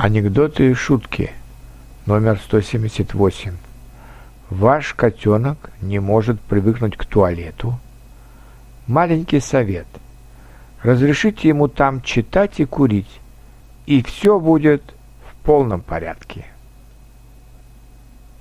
Анекдоты и шутки. Номер 178. Ваш котенок не может привыкнуть к туалету. Маленький совет. Разрешите ему там читать и курить, и все будет в полном порядке.